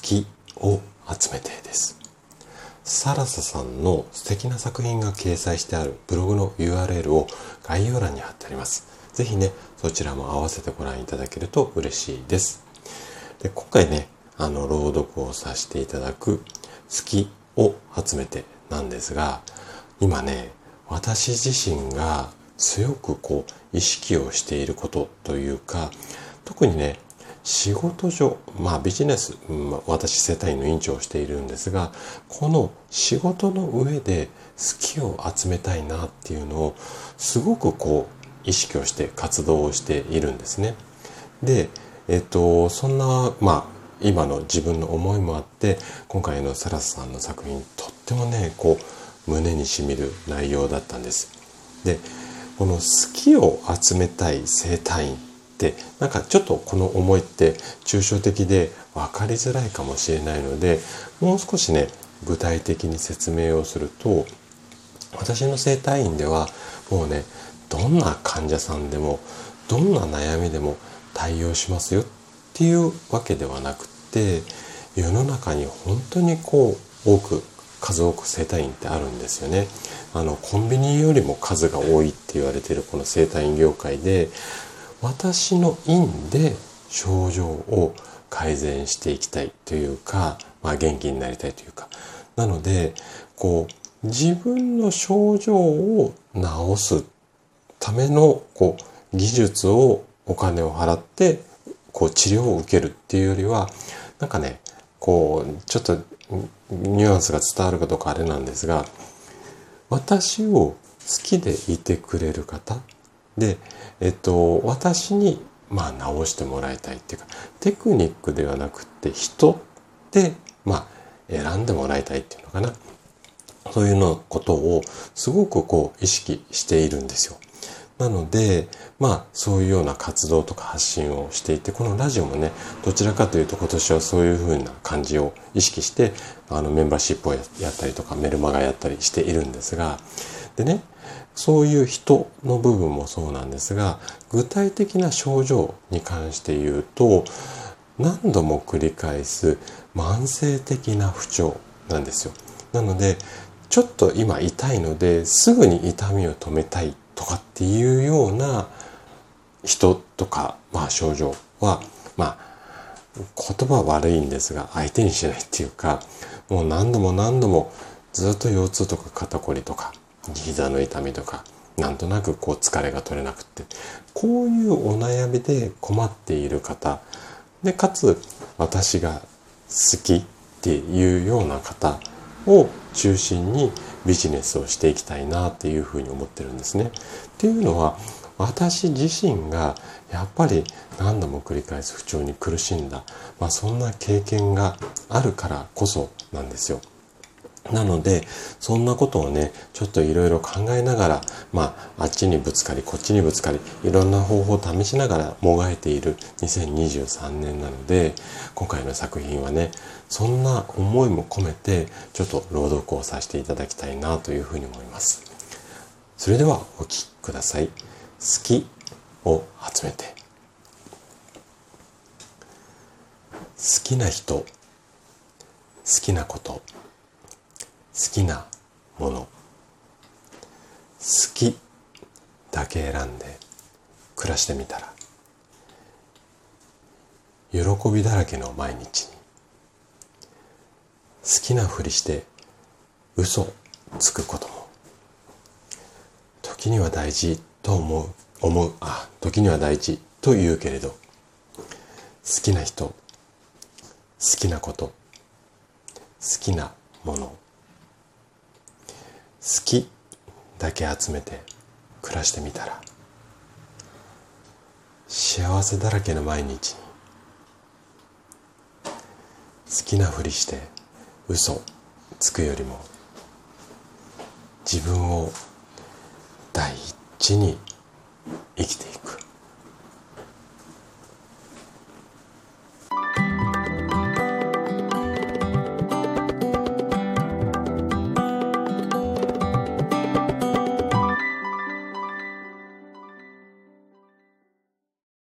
きを集めてです。サラサさんの素敵な作品が掲載してあるブログの URL を概要欄に貼ってあります。ぜひね、そちらも合わせてご覧いただけると嬉しいです。で今回ね、あの、朗読をさせていただく好きを集めてなんですが、今ね、私自身が強くこう意識をしていることというか、特にね、仕事上、まあビジネス、まあ、私世帯の院長をしているんですが、この仕事の上で好きを集めたいなっていうのをすごくこう意識をして活動をしているんですね。で、えっと、そんな、まあ今の自分の思いもあって、今回のサラスさんの作品、とってもね、こう胸にしみる内容だったんです。で、この好きを集めたい生体院ってなんかちょっとこの思いって抽象的で分かりづらいかもしれないのでもう少しね具体的に説明をすると私の整体院ではもうねどんな患者さんでもどんな悩みでも対応しますよっていうわけではなくて世の中に本当にこう多く数多く整体院ってあるんですよね。あのコンビニよりも数が多いって言われてるこの整体院業界で私の院で症状を改善していきたいというか、まあ、元気になりたいというか。なのでこう自分の症状を治すためのこう技術をお金を払ってこう治療を受けるっていうよりはなんかねこうちょっとニュアンスが伝わるかどうかあれなんですが私を好きでいてくれる方で、えっと、私に、まあ、直してもらいたいっていうか、テクニックではなくて、人で、まあ、選んでもらいたいっていうのかな。そういうのことをすごくこう意識しているんですよ。なので、まあ、そういうような活動とか発信をしていて、このラジオもね、どちらかというと今年はそういうふうな感じを意識して、あの、メンバーシップをやったりとか、メルマガやったりしているんですが、でね、そういう人の部分もそうなんですが、具体的な症状に関して言うと、何度も繰り返す慢性的な不調なんですよ。なので、ちょっと今痛いのですぐに痛みを止めたいとかっていうような人とか、まあ症状は、まあ言葉悪いんですが相手にしないっていうか、もう何度も何度もずっと腰痛とか肩こりとか膝の痛みとかなんとなくこう疲れが取れなくってこういうお悩みで困っている方でかつ私が好きっていうような方を中心にビジネスをしていきたいなっていうふうに思ってるんですね。っていうのは私自身がやっぱり何度も繰り返す不調に苦しんだ、まあ、そんな経験があるからこそなんですよ。なので、そんなことをね、ちょっといろいろ考えながら、まあ、あっちにぶつかり、こっちにぶつかり、いろんな方法を試しながらもがいている2023年なので、今回の作品はね、そんな思いも込めて、ちょっと朗読をさせていただきたいなというふうに思います。それではお聴きください。好きを集めて。好きな人、好きなこと、きなもの。好きだけ選んで暮らしてみたら喜びだらけの毎日に好きなふりして嘘つくことも時には大事と思う思うあ時には大事と言うけれど好きな人好きなこと好きなもの好きだけ集めて暮らしてみたら幸せだらけの毎日に好きなふりして嘘つくよりも自分を大事に生きていく。